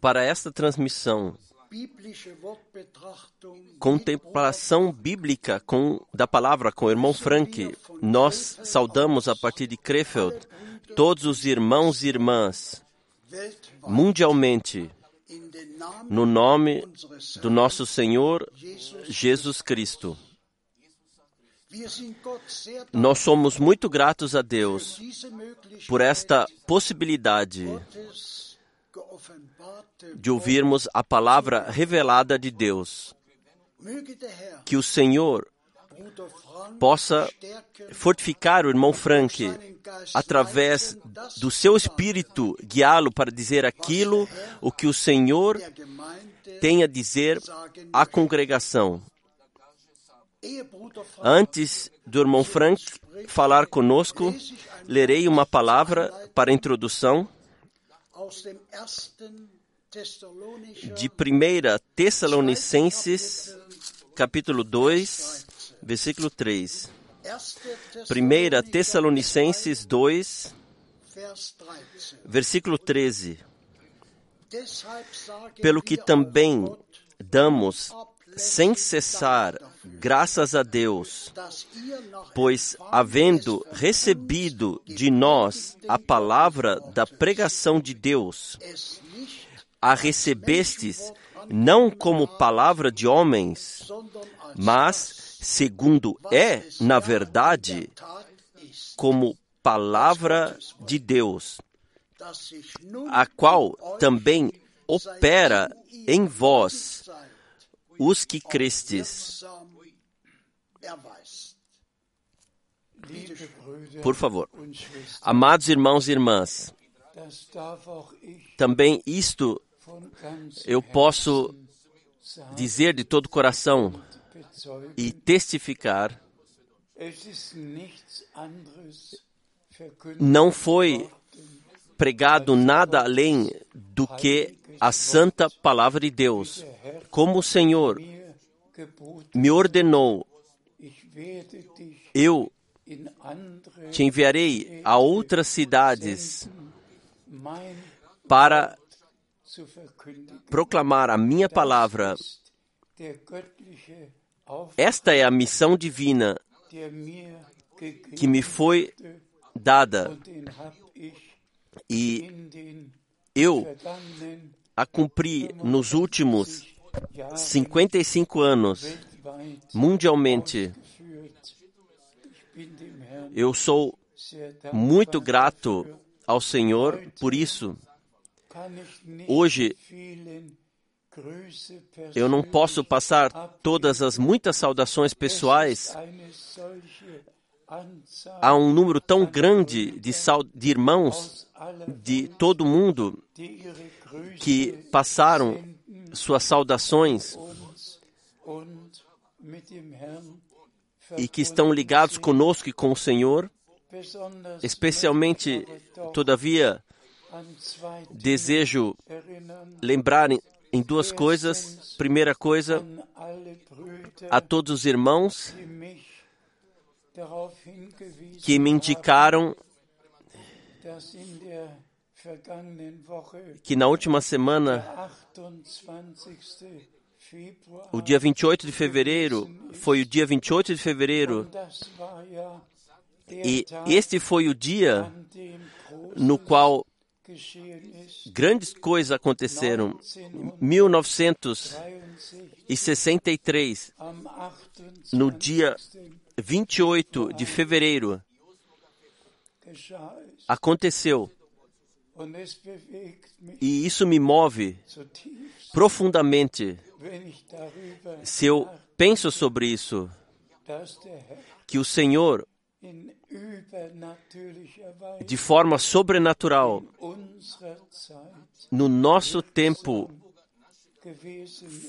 Para esta transmissão, contemplação bíblica com, da palavra com o irmão Frank, nós saudamos a partir de Krefeld todos os irmãos e irmãs mundialmente no nome do nosso Senhor Jesus Cristo. Nós somos muito gratos a Deus por esta possibilidade de ouvirmos a palavra revelada de Deus. Que o Senhor possa fortificar o irmão Frank através do seu espírito, guiá-lo para dizer aquilo o que o Senhor tem a dizer à congregação. Antes do irmão Frank falar conosco, lerei uma palavra para introdução de 1 Tessalonicenses, capítulo 2, versículo 3. 1 Tessalonicenses 2, versículo 13. Pelo que também damos sem cessar graças a Deus, pois, havendo recebido de nós a palavra da pregação de Deus, a recebestes não como palavra de homens, mas, segundo é, na verdade, como palavra de Deus, a qual também opera em vós os que crestes. Por favor, amados irmãos e irmãs, também isto eu posso dizer de todo o coração e testificar. Não foi pregado nada além do que a santa palavra de Deus. Como o Senhor me ordenou, eu te enviarei a outras cidades para proclamar a minha palavra. Esta é a missão divina que me foi dada e eu a cumpri nos últimos 55 anos mundialmente. Eu sou muito grato ao Senhor por isso. Hoje Eu não posso passar todas as muitas saudações pessoais há um número tão grande de, de irmãos de todo mundo que passaram suas saudações e que estão ligados conosco e com o Senhor. Especialmente, todavia, desejo lembrar em duas coisas. Primeira coisa, a todos os irmãos que me indicaram que na última semana, o dia 28 de fevereiro, foi o dia 28 de fevereiro, e este foi o dia no qual grandes coisas aconteceram. 1963, no dia 28 de fevereiro, aconteceu. E isso me move profundamente. Se eu penso sobre isso, que o Senhor, de forma sobrenatural, no nosso tempo,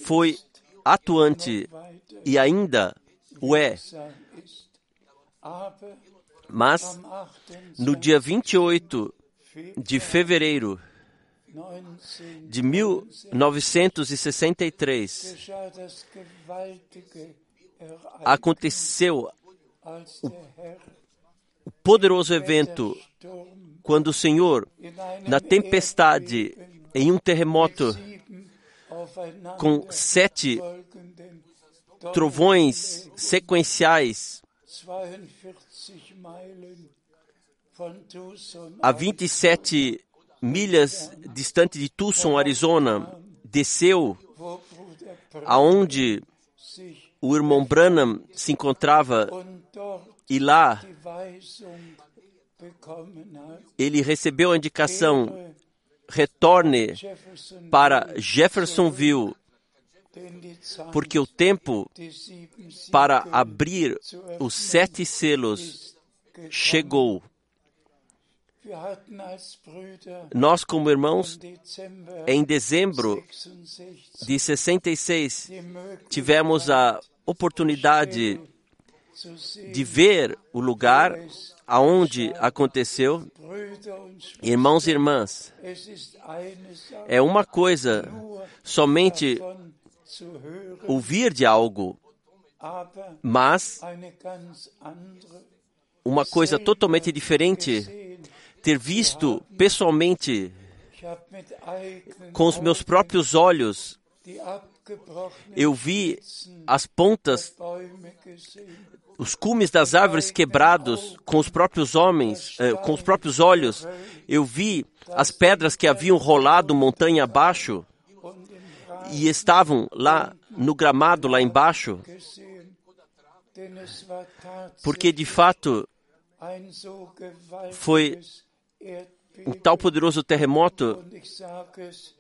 foi atuante e ainda o é. Mas, no dia 28 de fevereiro de 1963, aconteceu o poderoso evento quando o Senhor, na tempestade, em um terremoto, com sete trovões sequenciais, a 27 milhas distante de Tucson, Arizona, desceu aonde o irmão Branham se encontrava e lá ele recebeu a indicação retorne para Jeffersonville porque o tempo para abrir os sete selos chegou. Nós, como irmãos, em dezembro de 66, tivemos a oportunidade de ver o lugar aonde aconteceu. Irmãos e irmãs, é uma coisa somente ouvir de algo, mas uma coisa totalmente diferente, ter visto pessoalmente, com os meus próprios olhos, eu vi as pontas, os cumes das árvores quebrados com os próprios homens, eh, com os próprios olhos. Eu vi as pedras que haviam rolado montanha abaixo e estavam lá no gramado lá embaixo, porque de fato foi um tal poderoso terremoto,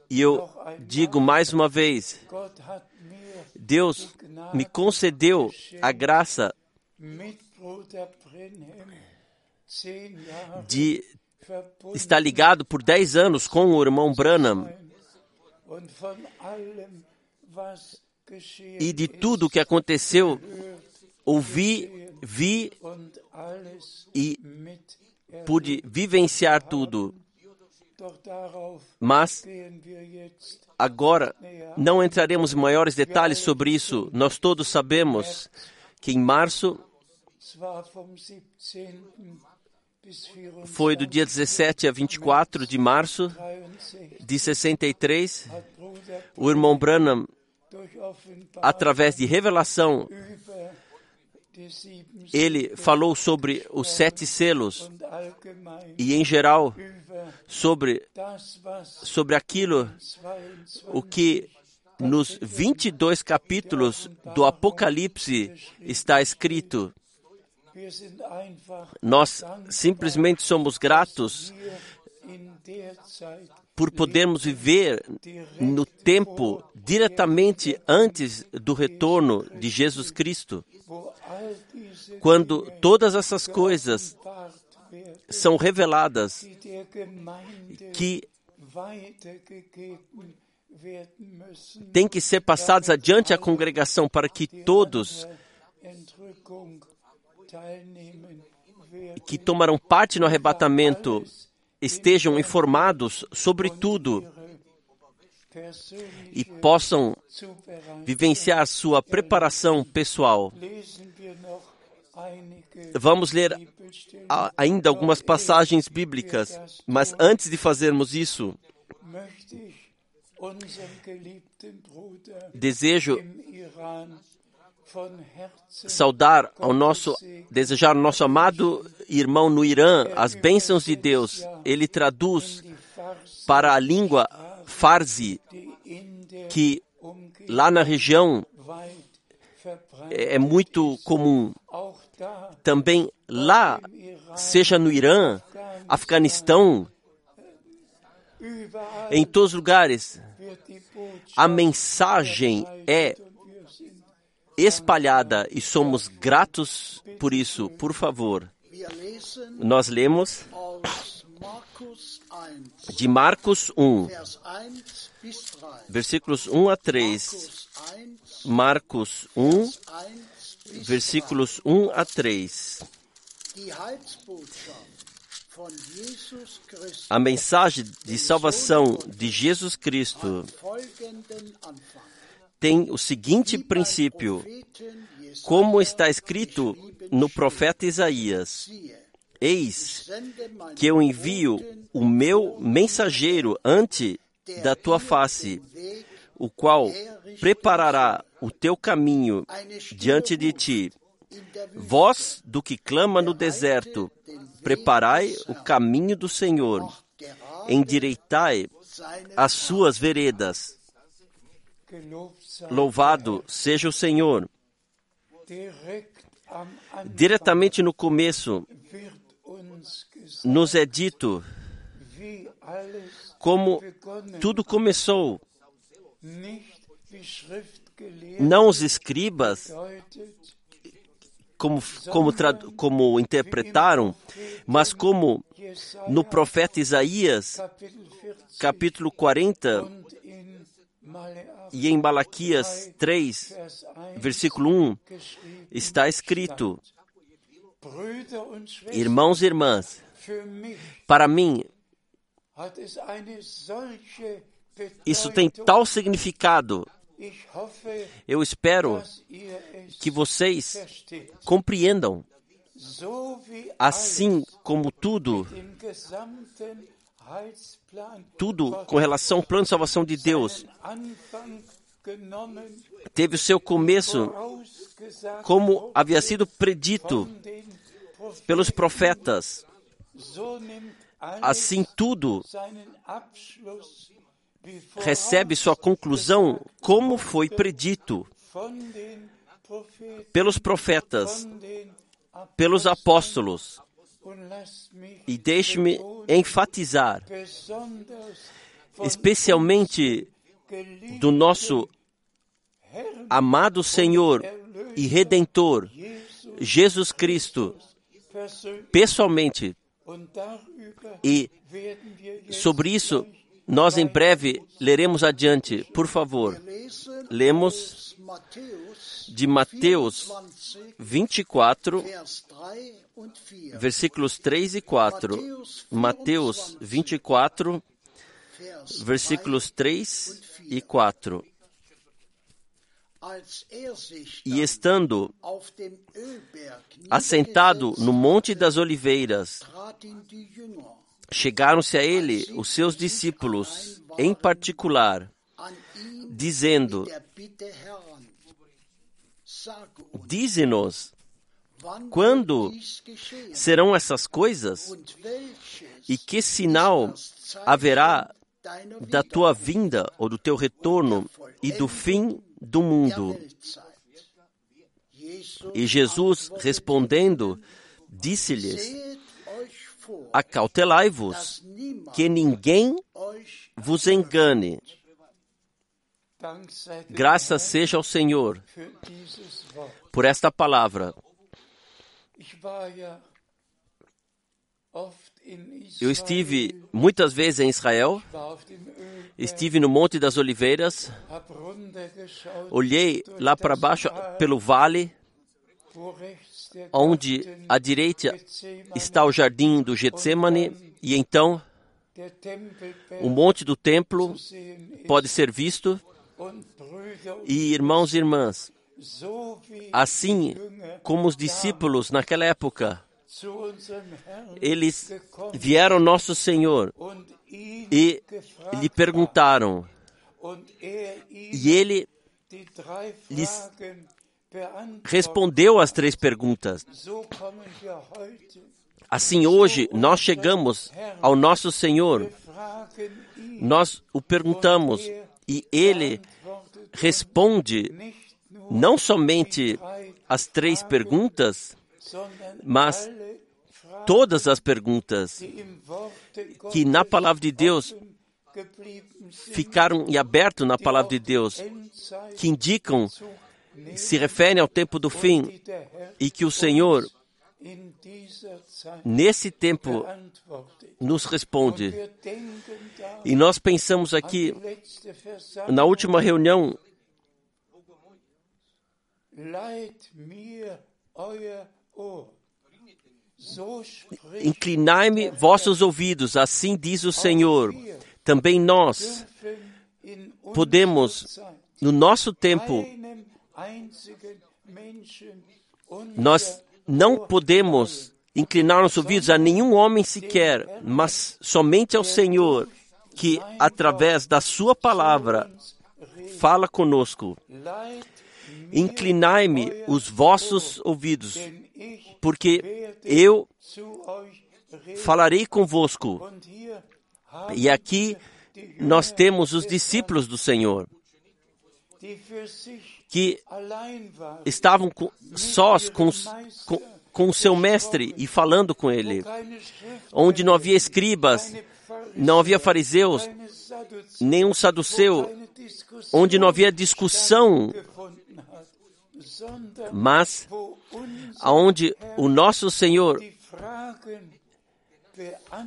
e eu digo mais uma vez: Deus me concedeu a graça de estar ligado por 10 anos com o irmão Branham e de tudo o que aconteceu, ouvi, vi e pude vivenciar tudo. Mas agora não entraremos em maiores detalhes sobre isso. Nós todos sabemos que em março foi do dia 17 a 24 de março de 63. O irmão Branham, através de revelação, ele falou sobre os sete selos e, em geral, sobre, sobre aquilo o que nos 22 capítulos do Apocalipse está escrito. Nós simplesmente somos gratos por podermos viver no tempo diretamente antes do retorno de Jesus Cristo, quando todas essas coisas são reveladas que têm que ser passadas adiante à congregação para que todos que tomarão parte no arrebatamento estejam informados sobre tudo e possam vivenciar sua preparação pessoal. Vamos ler ainda algumas passagens bíblicas, mas antes de fazermos isso, desejo saudar ao nosso, desejar ao nosso amado irmão no Irã as bênçãos de Deus. Ele traduz para a língua Farsi, que lá na região é muito comum. Também lá, seja no Irã, Afeganistão, em todos os lugares, a mensagem é espalhada e somos gratos por isso. Por favor, nós lemos de Marcos 1, versículos 1 a 3. Marcos 1, versículos 1 a 3. A mensagem de salvação de Jesus Cristo tem o seguinte princípio, como está escrito no profeta Isaías: Eis que eu envio o meu mensageiro ante da tua face, o qual preparará o teu caminho diante de ti. Voz do que clama no deserto, preparai o caminho do Senhor, endireitai as suas veredas. Louvado seja o Senhor. Diretamente no começo, nos é dito como tudo começou. Não os escribas, como, como, como interpretaram, mas como no profeta Isaías, capítulo 40, e em Malaquias 3, versículo 1, está escrito: Irmãos e irmãs, para mim, isso tem tal significado. Eu espero que vocês compreendam, assim como tudo, tudo com relação ao plano de salvação de Deus teve o seu começo como havia sido predito pelos profetas. Assim, tudo recebe sua conclusão como foi predito pelos profetas, pelos apóstolos. E deixe-me enfatizar, especialmente do nosso amado Senhor e Redentor, Jesus Cristo, pessoalmente. E sobre isso, nós em breve leremos adiante. Por favor, lemos de Mateus 24, versículos 3 e 4. Mateus 24, versículos 3 e 4. E estando assentado no Monte das Oliveiras, chegaram-se a ele os seus discípulos, em particular, dizendo: Dize-nos, quando serão essas coisas? E que sinal haverá da tua vinda ou do teu retorno e do fim do mundo. E Jesus, respondendo, disse-lhes: Acautelai-vos, que ninguém vos engane. Graças seja ao Senhor por esta palavra. Eu estive muitas vezes em Israel, estive no Monte das Oliveiras, olhei lá para baixo pelo vale, onde à direita está o jardim do Getsemane, e então o monte do templo pode ser visto. E irmãos e irmãs, assim como os discípulos naquela época, eles vieram ao nosso Senhor e lhe perguntaram, e ele lhes respondeu as três perguntas. Assim, hoje, nós chegamos ao nosso Senhor, nós o perguntamos e ele responde não somente as três perguntas, mas todas as perguntas que na palavra de Deus ficaram e aberto na palavra de Deus, que indicam, se referem ao tempo do fim e que o Senhor, nesse tempo, nos responde. E nós pensamos aqui, na última reunião, Inclinai-me vossos ouvidos, assim diz o Senhor. Também nós podemos, no nosso tempo, nós não podemos inclinar nossos ouvidos a nenhum homem sequer, mas somente ao Senhor, que através da Sua palavra fala conosco. Inclinai-me os vossos ouvidos, porque eu falarei convosco. E aqui nós temos os discípulos do Senhor, que estavam com, sós com, com, com o seu mestre e falando com ele, onde não havia escribas, não havia fariseus, nenhum saduceu, onde não havia discussão mas aonde o nosso Senhor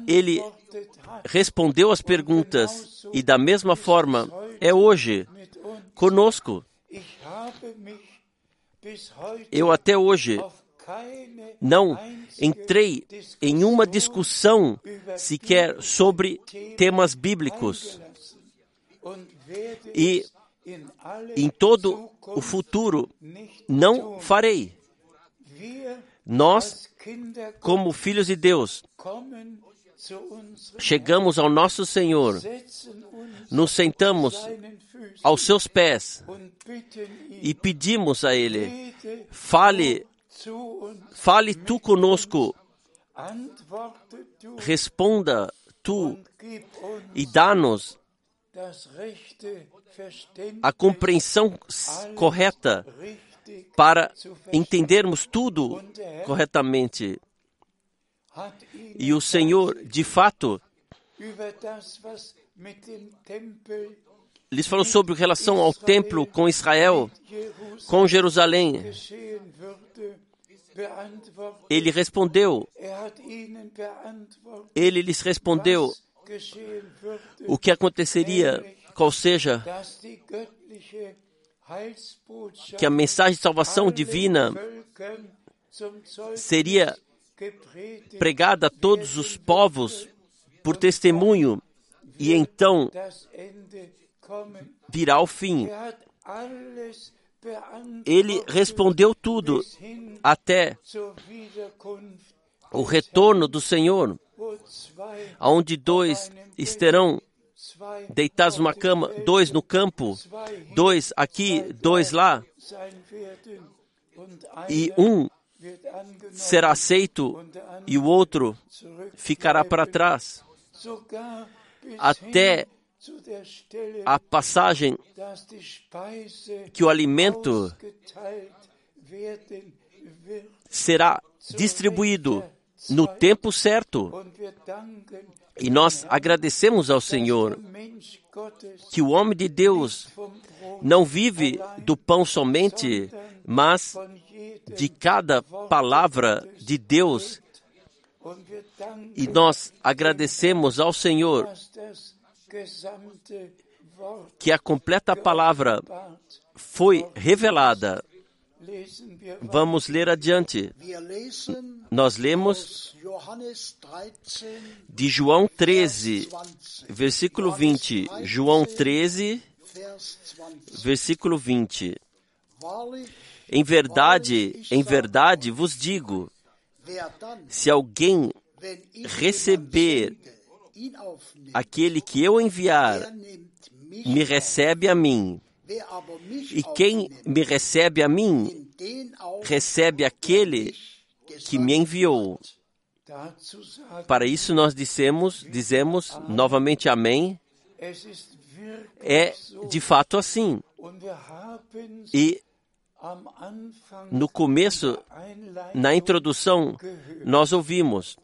ele respondeu as perguntas e da mesma forma é hoje conosco. Eu até hoje não entrei em uma discussão sequer sobre temas bíblicos. E em todo o futuro não farei. Nós, como filhos de Deus, chegamos ao nosso Senhor, nos sentamos aos seus pés e pedimos a Ele: fale, fale tu conosco, responda tu e dá-nos a compreensão correta para entendermos tudo corretamente. E o Senhor, de fato, lhes falou sobre relação ao templo com Israel, com Jerusalém. Ele respondeu, ele lhes respondeu o que aconteceria qual seja que a mensagem de salvação divina seria pregada a todos os povos por testemunho, e então virá o fim. Ele respondeu tudo até o retorno do Senhor, onde dois estarão deitados numa cama, dois no campo, dois aqui, dois lá, e um será aceito e o outro ficará para trás, até a passagem que o alimento será distribuído no tempo certo. E nós agradecemos ao Senhor que o homem de Deus não vive do pão somente, mas de cada palavra de Deus. E nós agradecemos ao Senhor que a completa palavra foi revelada. Vamos ler adiante. Nós lemos de João 13, versículo 20. João 13, versículo 20. Em verdade, em verdade vos digo: se alguém receber aquele que eu enviar, me recebe a mim. E quem me recebe a mim, recebe aquele que me enviou. Para isso nós dissemos, dizemos novamente amém. É de fato assim. E no começo, na introdução, nós ouvimos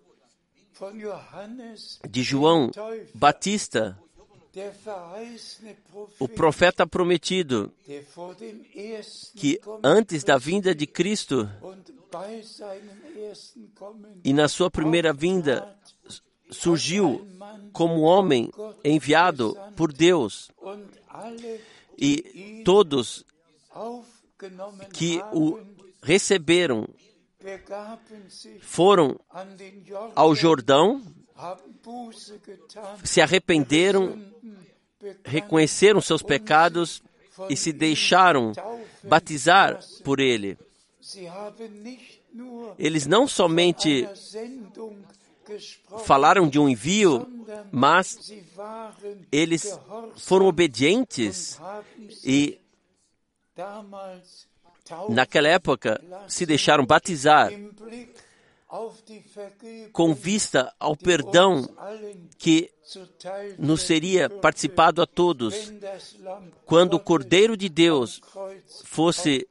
de João Batista, o profeta prometido, que antes da vinda de Cristo e na sua primeira vinda surgiu como homem enviado por Deus e todos que o receberam foram ao Jordão, se arrependeram, reconheceram seus pecados e se deixaram batizar por ele. Eles não somente falaram de um envio, mas eles foram obedientes e naquela época se deixaram batizar com vista ao perdão que nos seria participado a todos quando o Cordeiro de Deus fosse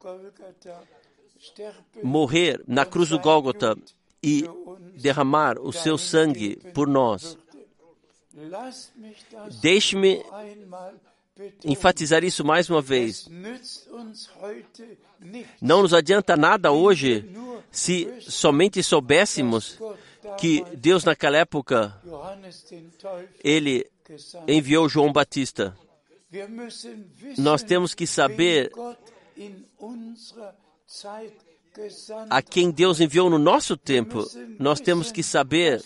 morrer na cruz do Gólgota e derramar o seu sangue por nós. Deixe-me enfatizar isso mais uma vez. Não nos adianta nada hoje se somente soubéssemos que Deus naquela época ele enviou João Batista. Nós temos que saber a quem Deus enviou no nosso tempo. Nós temos que saber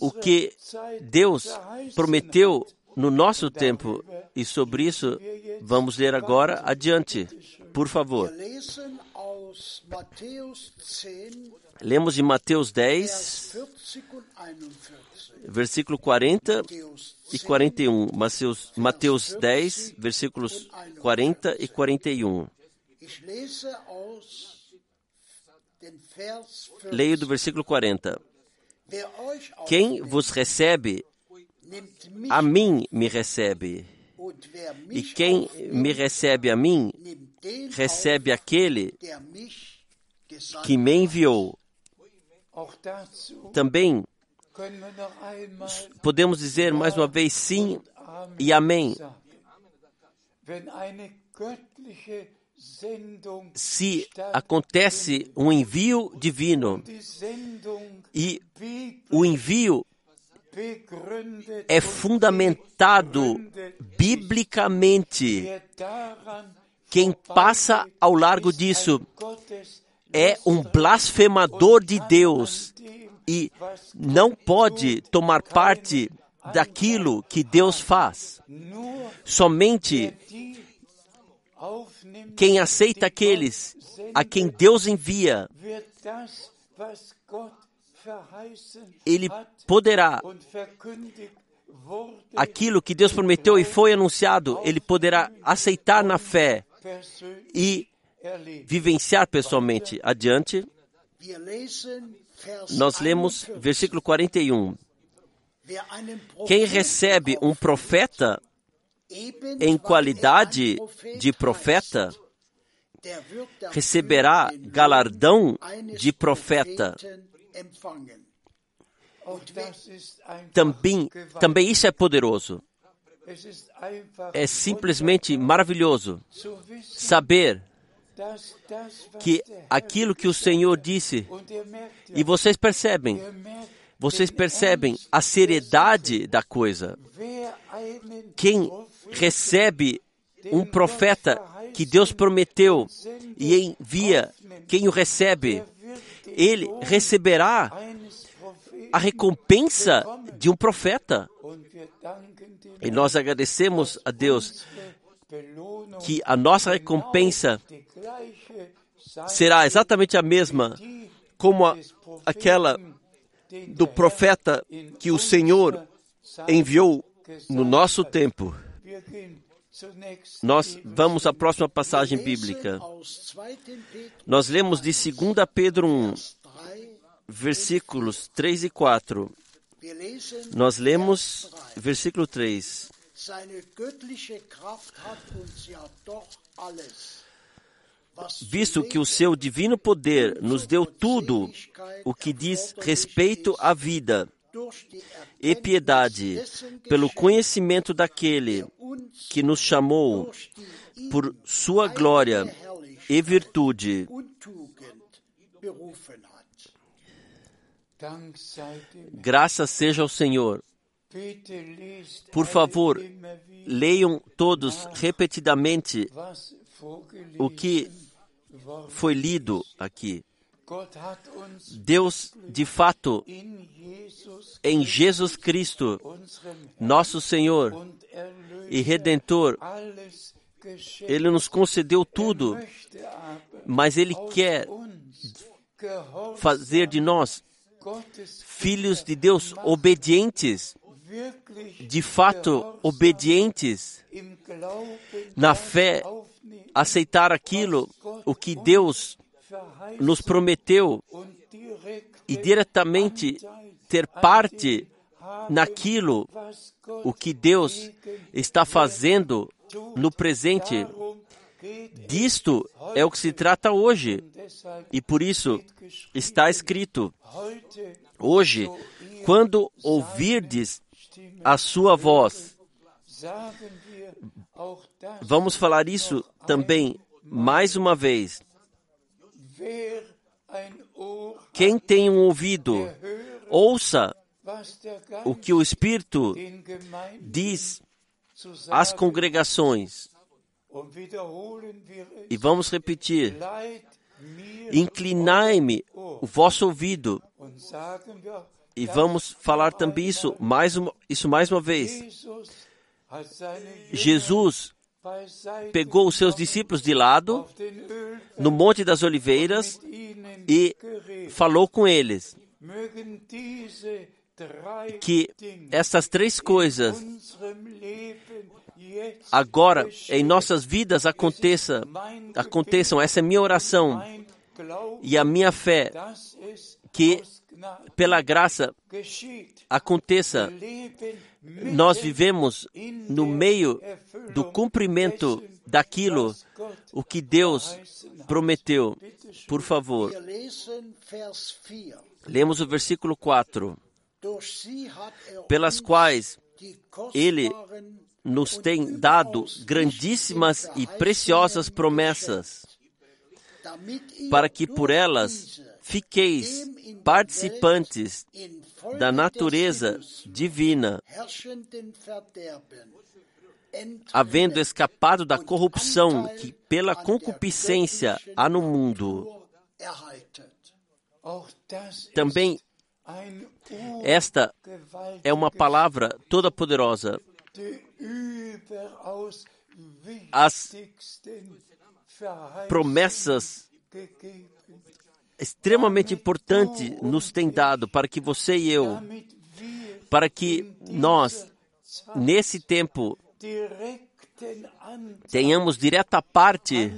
o que Deus prometeu no nosso tempo. E sobre isso vamos ler agora adiante. Por favor. Lemos de Mateus 10, versículo 40 e 41. Mateus, Mateus 10, versículos 40 e 41. Leio do versículo 40. Quem vos recebe, a mim me recebe. E quem me recebe a mim, recebe aquele que me enviou. Também podemos dizer mais uma vez sim e amém. Se acontece um envio divino e o envio é fundamentado biblicamente. Quem passa ao largo disso é um blasfemador de Deus e não pode tomar parte daquilo que Deus faz. Somente quem aceita aqueles a quem Deus envia, ele poderá aquilo que Deus prometeu e foi anunciado, ele poderá aceitar na fé e vivenciar pessoalmente. Adiante, nós lemos versículo 41. Quem recebe um profeta em qualidade de profeta, receberá galardão de profeta Também, também isso é poderoso. É simplesmente maravilhoso saber que aquilo que o Senhor disse, e vocês percebem, vocês percebem a seriedade da coisa. Quem recebe um profeta que Deus prometeu e envia, quem o recebe, ele receberá a recompensa de um profeta. E nós agradecemos a Deus que a nossa recompensa será exatamente a mesma como a, aquela do profeta que o Senhor enviou no nosso tempo. Nós vamos à próxima passagem bíblica. Nós lemos de 2 Pedro 1, versículos 3 e 4. Nós lemos versículo 3. Visto que o seu divino poder nos deu tudo o que diz respeito à vida e piedade, pelo conhecimento daquele que nos chamou por sua glória e virtude. Graças seja ao Senhor. Por favor, leiam todos repetidamente o que foi lido aqui. Deus, de fato, em Jesus Cristo, nosso Senhor e Redentor, Ele nos concedeu tudo, mas Ele quer fazer de nós filhos de Deus obedientes, de fato obedientes, na fé, aceitar aquilo, o que Deus nos prometeu e diretamente ter parte naquilo o que Deus está fazendo no presente. Disto é o que se trata hoje. E por isso está escrito: Hoje, quando ouvirdes a sua voz, vamos falar isso também mais uma vez. Quem tem um ouvido, ouça o que o Espírito diz às congregações. E vamos repetir: inclinai-me o vosso ouvido. E vamos falar também isso mais uma, isso mais uma vez. Jesus pegou os seus discípulos de lado no Monte das Oliveiras e falou com eles que essas três coisas agora em nossas vidas aconteça, aconteçam. Essa é minha oração e a minha fé que pela graça aconteça. Nós vivemos no meio do cumprimento daquilo o que Deus prometeu. Por favor, lemos o versículo 4. Pelas quais ele nos tem dado grandíssimas e preciosas promessas, para que por elas fiqueis participantes da natureza divina, havendo escapado da corrupção que pela concupiscência há no mundo. Também esta é uma palavra toda poderosa. As promessas extremamente importantes nos têm dado para que você e eu, para que nós, nesse tempo, tenhamos direta parte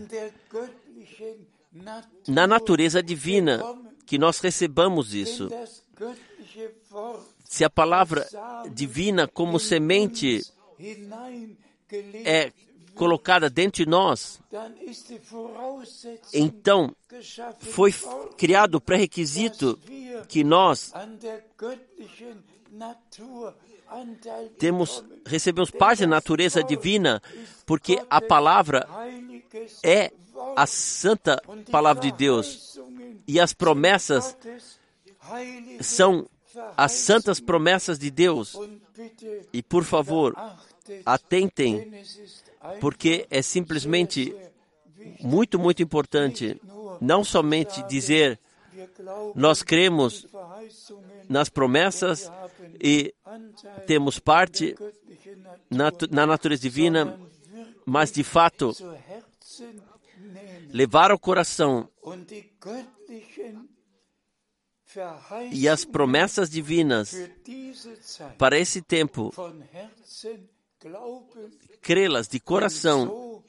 na natureza divina, que nós recebamos isso. Se a palavra divina como semente é colocada dentro de nós, então foi criado o pré-requisito que nós temos recebemos parte da natureza divina, porque a palavra é a santa palavra de Deus. E as promessas são as santas promessas de Deus. E por favor, atentem, porque é simplesmente muito, muito importante não somente dizer nós cremos nas promessas e temos parte na, na natureza divina, mas de fato levar ao coração e as promessas divinas para esse tempo, crê-las de coração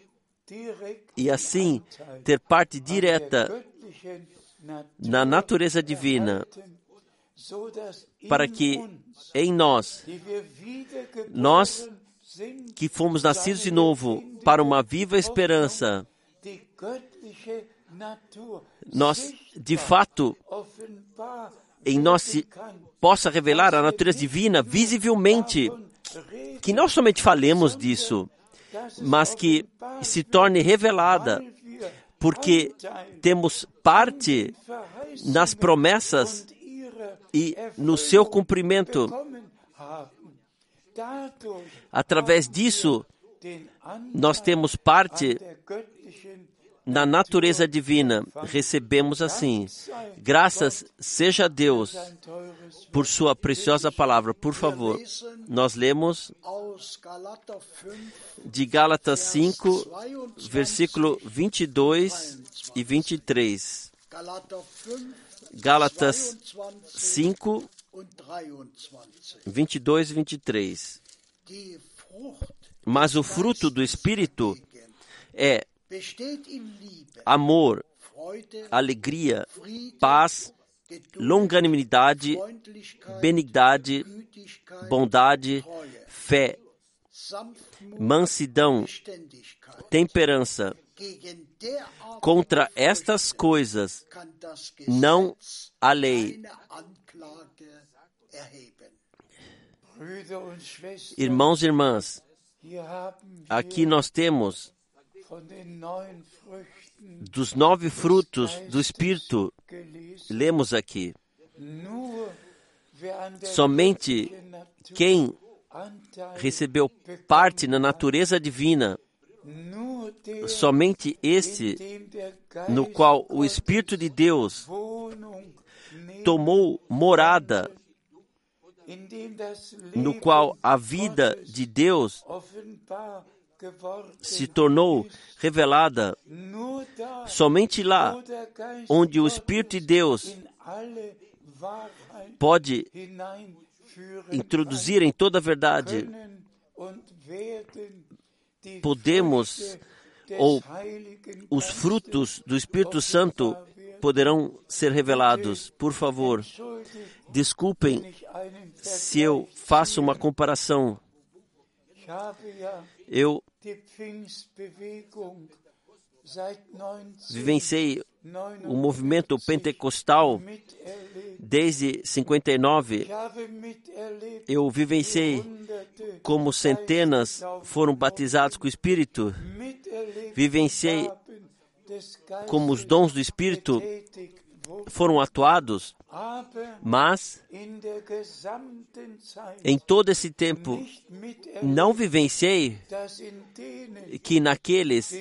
e assim ter parte direta na natureza divina, para que em nós, nós que fomos nascidos de novo para uma viva esperança, nós, de fato, em nós se possa revelar a natureza divina visivelmente, que não somente falemos disso, mas que se torne revelada, porque temos parte nas promessas e no seu cumprimento. Através disso, nós temos parte na natureza divina. Recebemos assim. Graças seja a Deus por Sua preciosa palavra. Por favor, nós lemos de Gálatas 5, versículo 22 e 23. Gálatas 5, 22 e 23. Mas o fruto do Espírito é amor, alegria, paz, longanimidade, benignidade, bondade, fé, mansidão, temperança. Contra estas coisas não há lei. Irmãos e irmãs, aqui nós temos dos nove frutos do Espírito, lemos aqui. Somente quem recebeu parte na natureza divina, somente este no qual o Espírito de Deus tomou morada, no qual a vida de Deus se tornou revelada somente lá onde o Espírito de Deus pode introduzir em toda a verdade. Podemos, ou os frutos do Espírito Santo poderão ser revelados. Por favor, desculpem se eu faço uma comparação. Eu vivenciei o movimento pentecostal desde 59. Eu vivenciei como centenas foram batizados com o Espírito. Vivenciei como os dons do Espírito foram atuados, mas em todo esse tempo não vivenciei que naqueles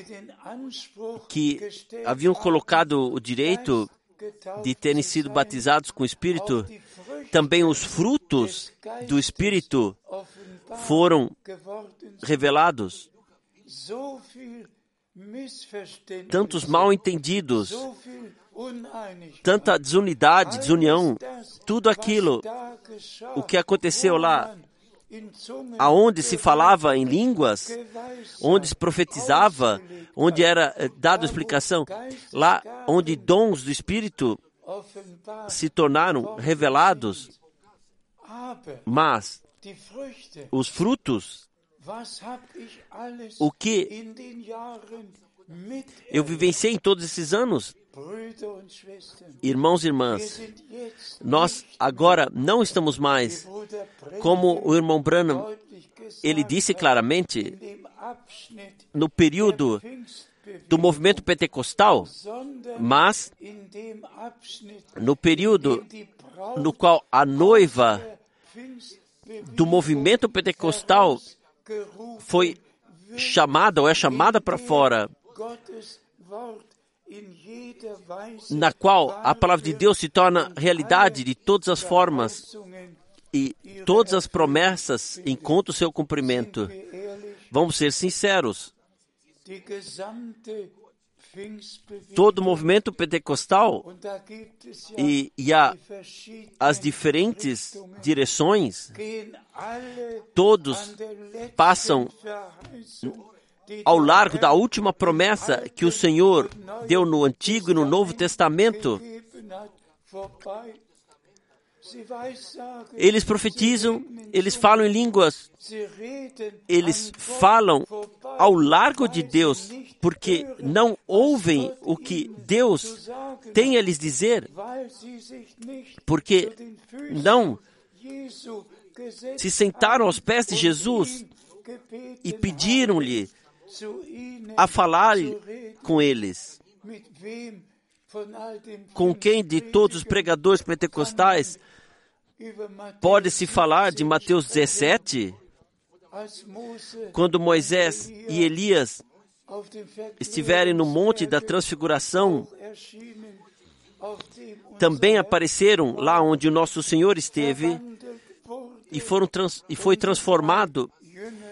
que haviam colocado o direito de terem sido batizados com o Espírito, também os frutos do Espírito foram revelados. Tantos mal entendidos, tanta desunidade, desunião, tudo aquilo, o que aconteceu lá, aonde se falava em línguas, onde se profetizava, onde era eh, dada explicação, lá onde dons do Espírito se tornaram revelados, mas os frutos, o que eu vivenciei em todos esses anos, Irmãos e irmãs, nós agora não estamos mais como o irmão Branham, ele disse claramente, no período do movimento pentecostal, mas no período no qual a noiva do movimento pentecostal foi chamada ou é chamada para fora, na qual a palavra de Deus se torna realidade de todas as formas e todas as promessas encontram o seu cumprimento. Vamos ser sinceros. Todo o movimento pentecostal e, e a, as diferentes direções, todos passam ao largo da última promessa que o Senhor deu no Antigo e no Novo Testamento. Eles profetizam, eles falam em línguas, eles falam ao largo de Deus, porque não ouvem o que Deus tem a lhes dizer, porque não se sentaram aos pés de Jesus e pediram-lhe a falar com eles. Com quem de todos os pregadores pentecostais pode-se falar de Mateus 17, quando Moisés e Elias estiverem no monte da transfiguração, também apareceram lá onde o nosso Senhor esteve e, foram trans, e foi transformado,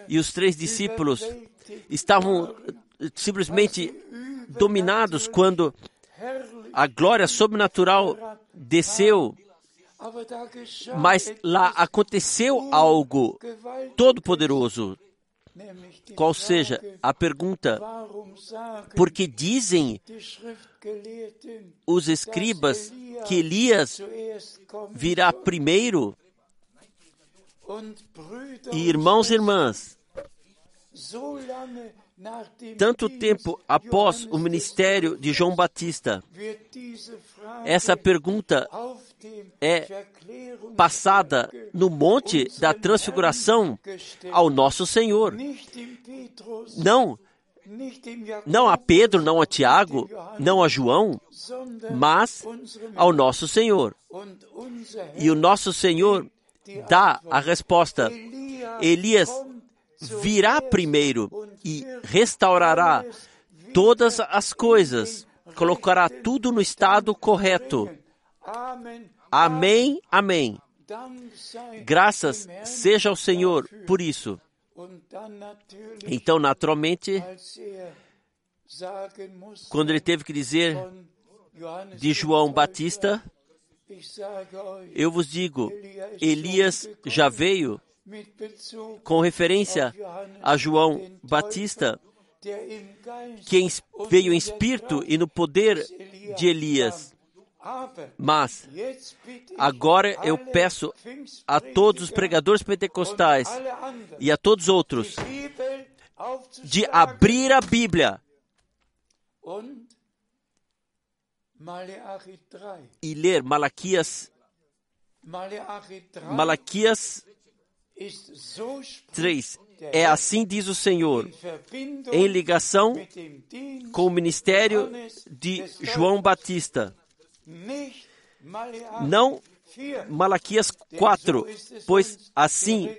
e os três discípulos estavam simplesmente dominados quando a glória sobrenatural desceu. Mas lá aconteceu algo todo-poderoso. Qual seja a pergunta? Porque dizem os escribas que Elias virá primeiro. E irmãos e irmãs, tanto tempo após o ministério de João Batista, essa pergunta é passada no Monte da Transfiguração ao nosso Senhor. Não, não a Pedro, não a Tiago, não a João, mas ao nosso Senhor. E o nosso Senhor dá a resposta. Elias virá primeiro e restaurará todas as coisas, colocará tudo no estado correto. Amém, amém. Graças seja ao Senhor por isso. Então, naturalmente, quando ele teve que dizer de João Batista, eu vos digo, Elias já veio com referência a João Batista, que veio em espírito e no poder de Elias. Mas agora eu peço a todos os pregadores pentecostais e a todos os outros de abrir a Bíblia e ler Malaquias Malaquias 3. É assim diz o Senhor, em ligação com o ministério de João Batista. Não Malaquias 4, pois assim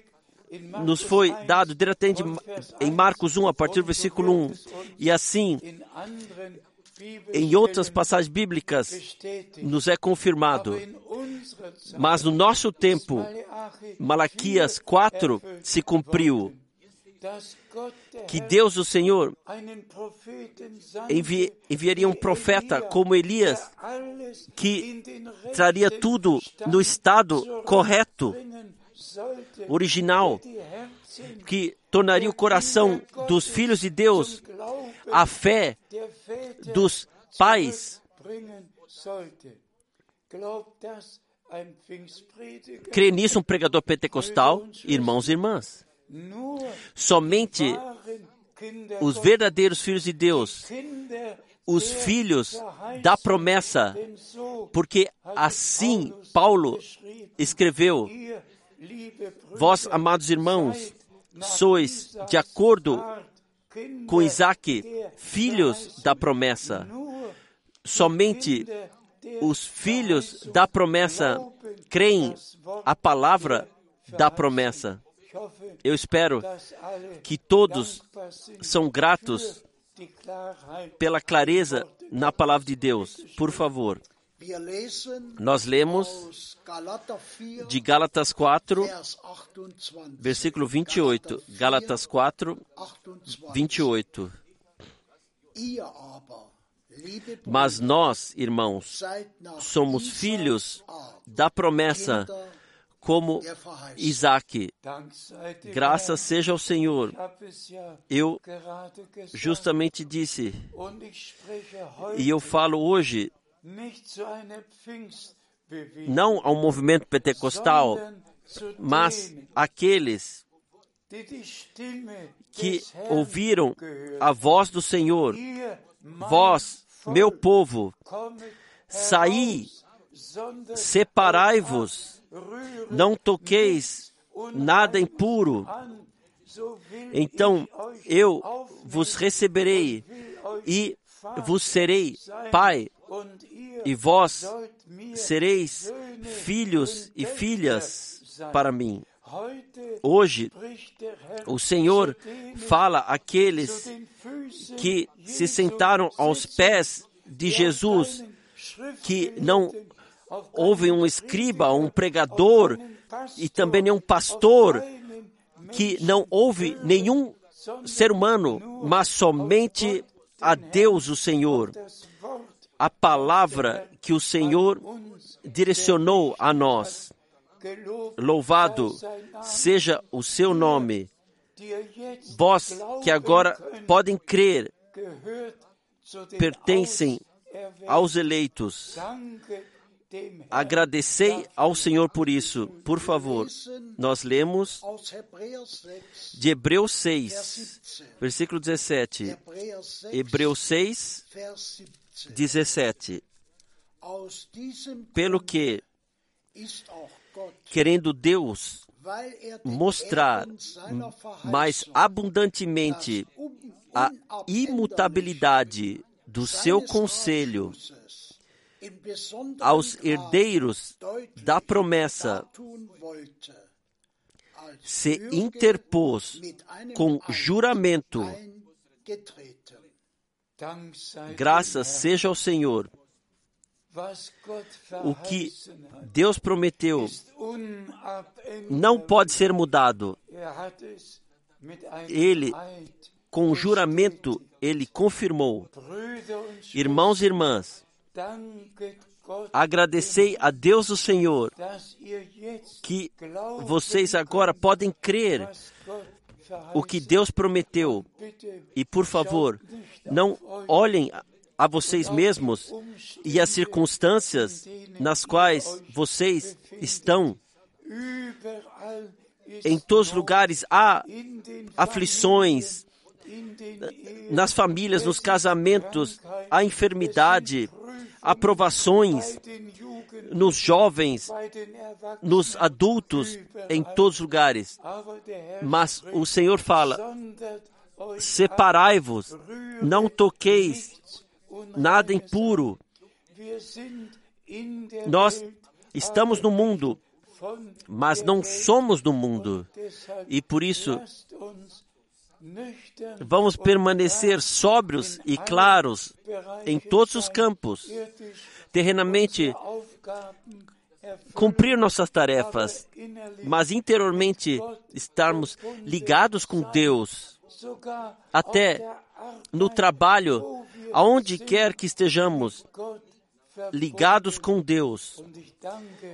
nos foi dado diretamente em Marcos 1, a partir do versículo 1, e assim em outras passagens bíblicas nos é confirmado. Mas no nosso tempo, Malaquias 4 se cumpriu. Que Deus, o Senhor, envi enviaria um profeta como Elias, que traria tudo no estado correto, original, que tornaria o coração dos filhos de Deus a fé dos pais. Crê nisso um pregador pentecostal, irmãos e irmãs. Somente os verdadeiros filhos de Deus, os filhos da promessa, porque assim Paulo escreveu: Vós, amados irmãos, sois, de acordo com Isaac, filhos da promessa. Somente os filhos da promessa creem a palavra da promessa. Eu espero que todos são gratos pela clareza na palavra de Deus. Por favor, nós lemos de Gálatas 4, versículo 28. Gálatas 4, 28. Mas nós, irmãos, somos filhos da promessa, como Isaac. Graças seja ao Senhor. Eu justamente disse, e eu falo hoje, não ao movimento pentecostal, mas aqueles que ouviram a voz do Senhor, vós, meu povo, saí, separai-vos, não toqueis nada impuro. Então eu vos receberei e vos serei pai, e vós sereis filhos e filhas para mim. Hoje, o Senhor fala àqueles que se sentaram aos pés de Jesus, que não houve um escriba, um pregador e também nenhum pastor, que não houve nenhum ser humano, mas somente a Deus, o Senhor. A palavra que o Senhor direcionou a nós. Louvado seja o seu nome. Vós que agora podem crer, pertencem aos eleitos. Agradecei ao Senhor por isso. Por favor, nós lemos de Hebreus 6, versículo 17. Hebreus 6, 17. Pelo que, querendo Deus mostrar mais abundantemente a imutabilidade do seu conselho aos herdeiros da promessa, se interpôs com juramento. Graças seja ao Senhor. O que Deus prometeu não pode ser mudado. Ele, com juramento, ele confirmou. Irmãos e irmãs, agradecei a Deus o Senhor que vocês agora podem crer o que Deus prometeu. E por favor, não olhem a vocês mesmos e as circunstâncias nas quais vocês estão. Em todos os lugares há aflições, nas famílias, nos casamentos, há enfermidade, há provações nos jovens, nos adultos, em todos os lugares. Mas o Senhor fala: separai-vos, não toqueis nada impuro. Nós estamos no mundo, mas não somos do mundo. E por isso, vamos permanecer sóbrios e claros em todos os campos. Terrenamente, cumprir nossas tarefas, mas interiormente estarmos ligados com Deus, até no trabalho, aonde quer que estejamos, ligados com Deus.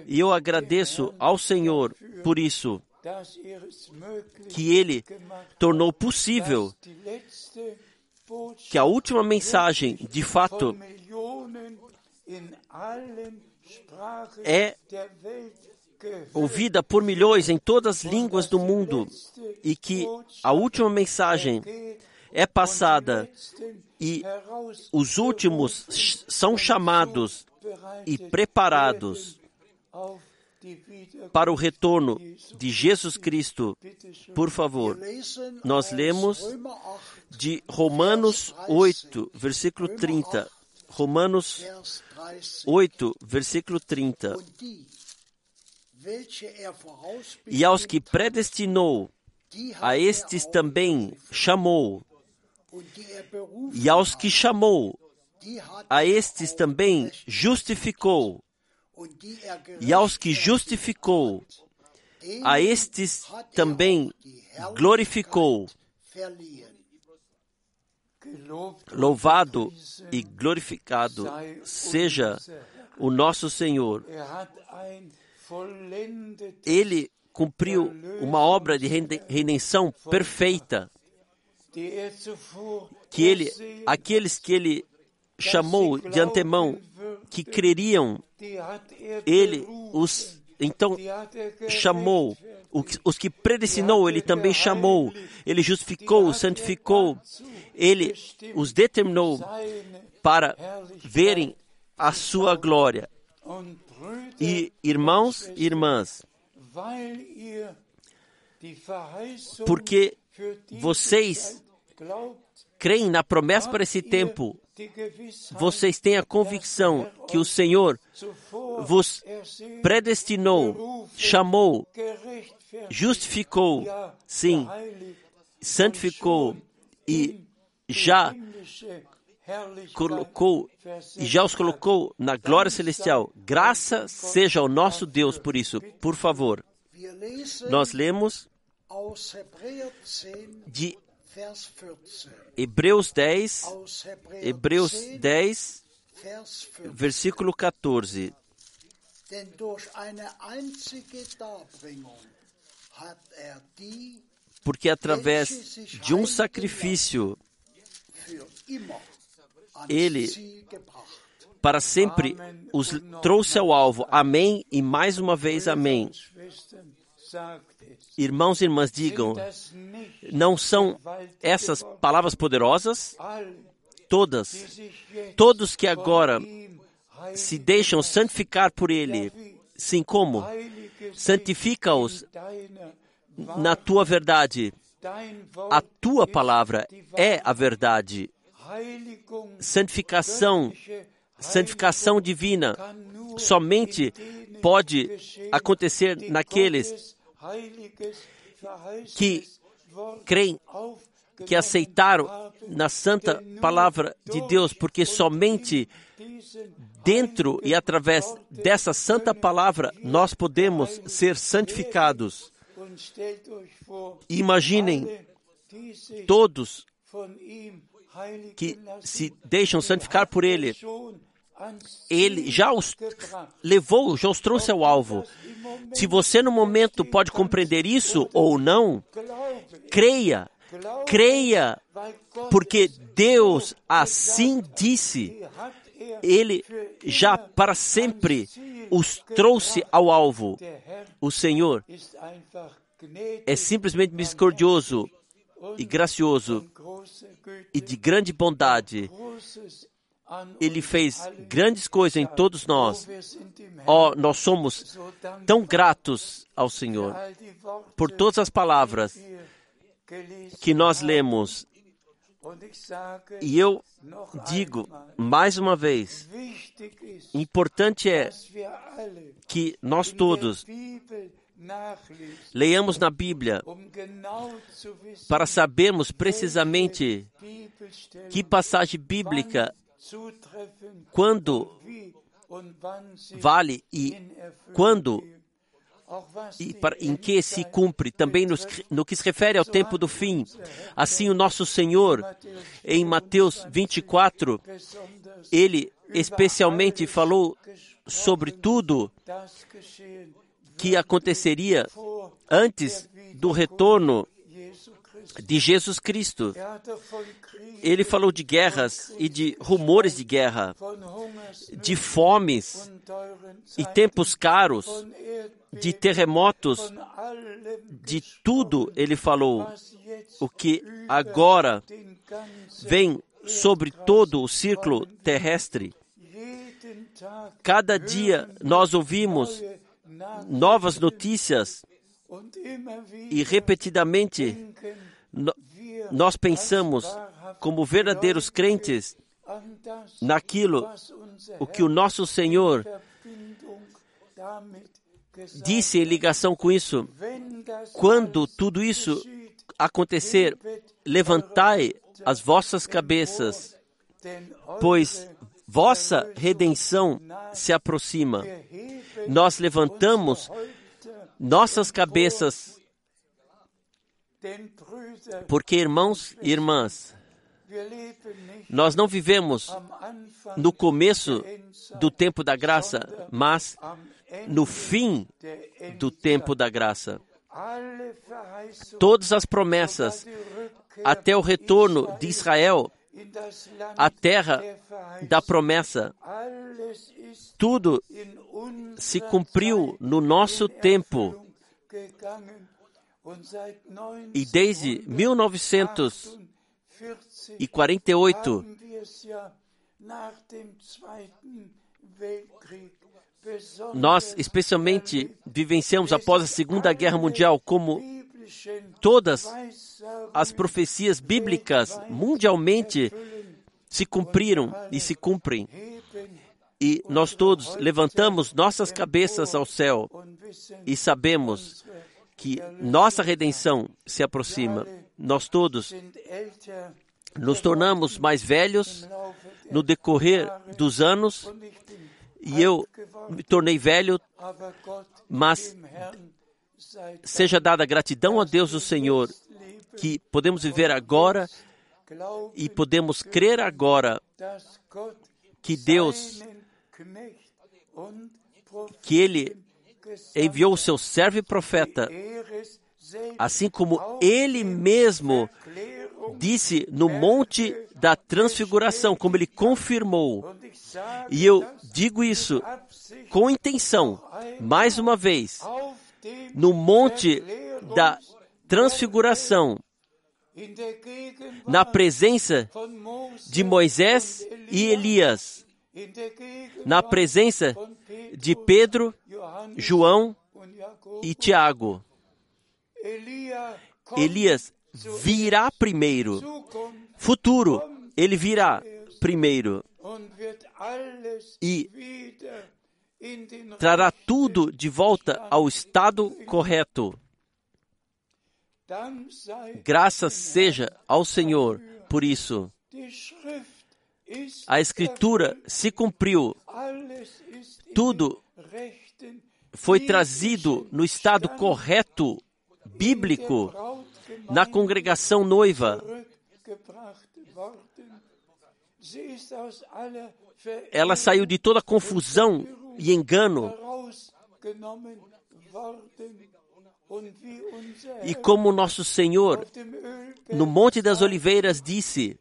E eu agradeço ao Senhor por isso, que Ele tornou possível que a última mensagem, de fato, é ouvida por milhões em todas as línguas do mundo e que a última mensagem é passada e os últimos são chamados e preparados para o retorno de Jesus Cristo. Por favor, nós lemos de Romanos 8, versículo 30. Romanos 8, versículo 30. E aos que predestinou, a estes também chamou. E aos que chamou, a estes também justificou. E aos que justificou, a estes também glorificou. Louvado e glorificado seja o nosso Senhor. Ele cumpriu uma obra de redenção perfeita que ele, aqueles que ele chamou de antemão, que creriam, ele os então chamou. Os que predestinou, ele também chamou. Ele justificou, santificou. Ele os determinou para verem a sua glória. E irmãos e irmãs, porque vocês creem na promessa para esse tempo, vocês têm a convicção que o Senhor vos predestinou, chamou, justificou, sim, santificou e já colocou já os colocou na glória celestial. Graça seja ao nosso Deus por isso. Por favor, nós lemos de Hebreus 10, Hebreus 10, versículo 14. Porque através de um sacrifício, ele para sempre os trouxe ao alvo. Amém e mais uma vez amém. Irmãos e irmãs, digam, não são essas palavras poderosas? Todas, todos que agora se deixam santificar por Ele, sim, como? Santifica-os na tua verdade. A tua palavra é a verdade. Santificação, santificação divina, somente pode acontecer naqueles que creem, que aceitaram na santa palavra de Deus, porque somente dentro e através dessa santa palavra nós podemos ser santificados. Imaginem todos que se deixam santificar por Ele. Ele já os levou, já os trouxe ao alvo. Se você no momento pode compreender isso ou não, creia, creia, porque Deus assim disse. Ele já para sempre os trouxe ao alvo. O Senhor é simplesmente misericordioso e gracioso e de grande bondade ele fez grandes coisas em todos nós. Oh, nós somos tão gratos ao Senhor por todas as palavras que nós lemos. E eu digo mais uma vez: importante é que nós todos leiamos na Bíblia para sabermos precisamente que passagem bíblica quando vale e quando e para, em que se cumpre também no, no que se refere ao tempo do fim. Assim, o nosso Senhor, em Mateus 24, ele especialmente falou sobre tudo que aconteceria antes do retorno de Jesus Cristo. Ele falou de guerras e de rumores de guerra, de fomes e tempos caros, de terremotos, de tudo ele falou. O que agora vem sobre todo o círculo terrestre. Cada dia nós ouvimos novas notícias e repetidamente nós pensamos como verdadeiros crentes naquilo o que o nosso Senhor disse em ligação com isso. Quando tudo isso acontecer, levantai as vossas cabeças, pois vossa redenção se aproxima. Nós levantamos nossas cabeças, porque, irmãos e irmãs, nós não vivemos no começo do tempo da graça, mas no fim do tempo da graça. Todas as promessas até o retorno de Israel a terra da promessa. Tudo se cumpriu no nosso tempo. E desde 1948, nós especialmente vivenciamos após a Segunda Guerra Mundial como todas as profecias bíblicas mundialmente se cumpriram e se cumprem. E nós todos levantamos nossas cabeças ao céu e sabemos que nossa redenção se aproxima. Nós todos nos tornamos mais velhos no decorrer dos anos e eu me tornei velho, mas seja dada gratidão a Deus, o Senhor, que podemos viver agora e podemos crer agora que Deus, que Ele enviou o seu servo e profeta, assim como Ele mesmo disse no Monte da Transfiguração, como Ele confirmou. E eu digo isso com intenção, mais uma vez, no Monte da Transfiguração, na presença de Moisés e Elias, na presença de Pedro, João e Tiago. Elias virá primeiro. Futuro, ele virá primeiro. E trará tudo de volta ao estado correto. Graças seja ao Senhor por isso. A Escritura se cumpriu. Tudo foi trazido no estado correto, bíblico, na congregação noiva. Ela saiu de toda confusão e engano. E como nosso Senhor, no Monte das Oliveiras, disse: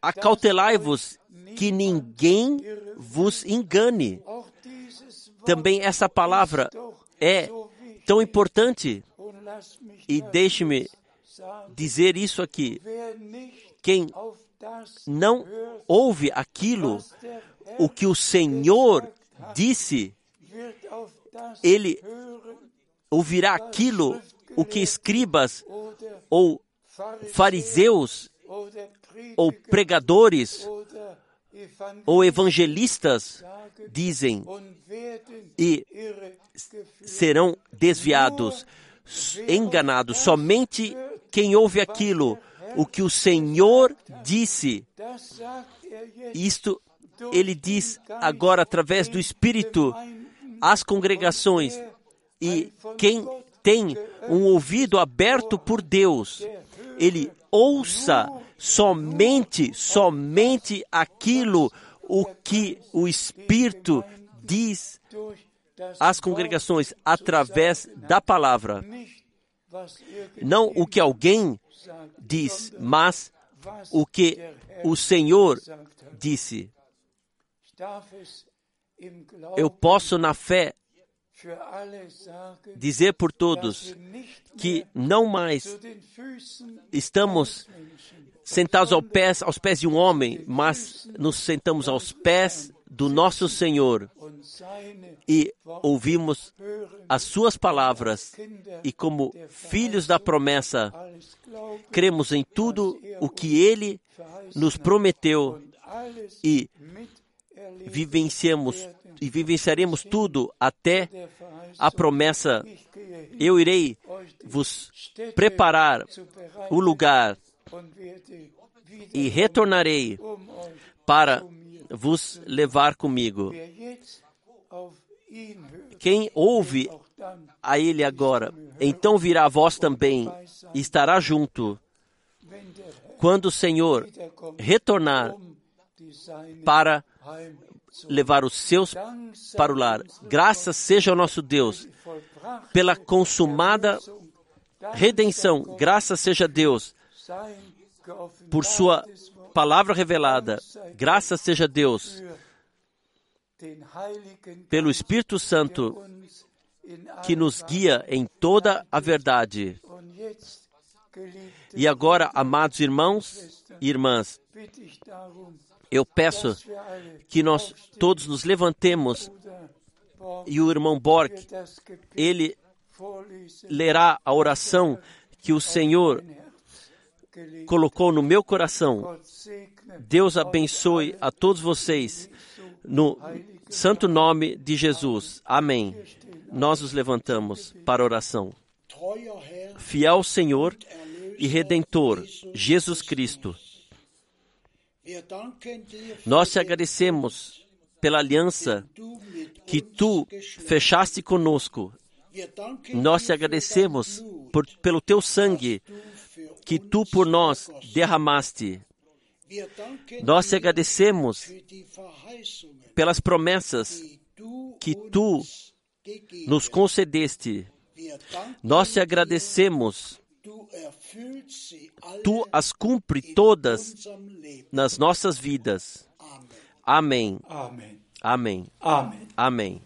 Acautelai-vos que ninguém vos engane. Também essa palavra é tão importante. E deixe-me dizer isso aqui. Quem não ouve aquilo o que o Senhor disse, ele ouvirá aquilo o que escribas ou fariseus ou pregadores ou evangelistas dizem e serão desviados, enganados. Somente quem ouve aquilo, o que o Senhor disse, isto ele diz agora através do Espírito às congregações. E quem tem um ouvido aberto por Deus, ele ouça somente, somente aquilo o que o Espírito diz às congregações através da palavra Não o que alguém diz, mas o que o Senhor disse. Eu posso, na fé, dizer por todos que não mais estamos sentados aos pés, aos pés de um homem, mas nos sentamos aos pés do nosso Senhor e ouvimos as suas palavras e como filhos da promessa cremos em tudo o que ele nos prometeu e vivenciamos e vivenciaremos tudo até a promessa. Eu irei vos preparar o lugar e retornarei para vos levar comigo. Quem ouve a Ele agora, então virá a vós também e estará junto. Quando o Senhor retornar para levar os seus para o lar. Graças seja ao nosso Deus pela consumada redenção. Graças seja Deus por sua palavra revelada. Graças seja Deus pelo Espírito Santo que nos guia em toda a verdade. E agora, amados irmãos e irmãs, eu peço que nós todos nos levantemos e o irmão Borg, ele lerá a oração que o Senhor colocou no meu coração. Deus abençoe a todos vocês no santo nome de Jesus. Amém. Nós nos levantamos para a oração. Fiel Senhor e Redentor, Jesus Cristo nós te agradecemos pela aliança que tu fechaste conosco. Nós te agradecemos por, pelo teu sangue que tu por nós derramaste. Nós te agradecemos pelas promessas que tu nos concedeste. Nós te agradecemos tu as cumpre todas nas nossas vidas. Amém. Amém. Amém. Amém.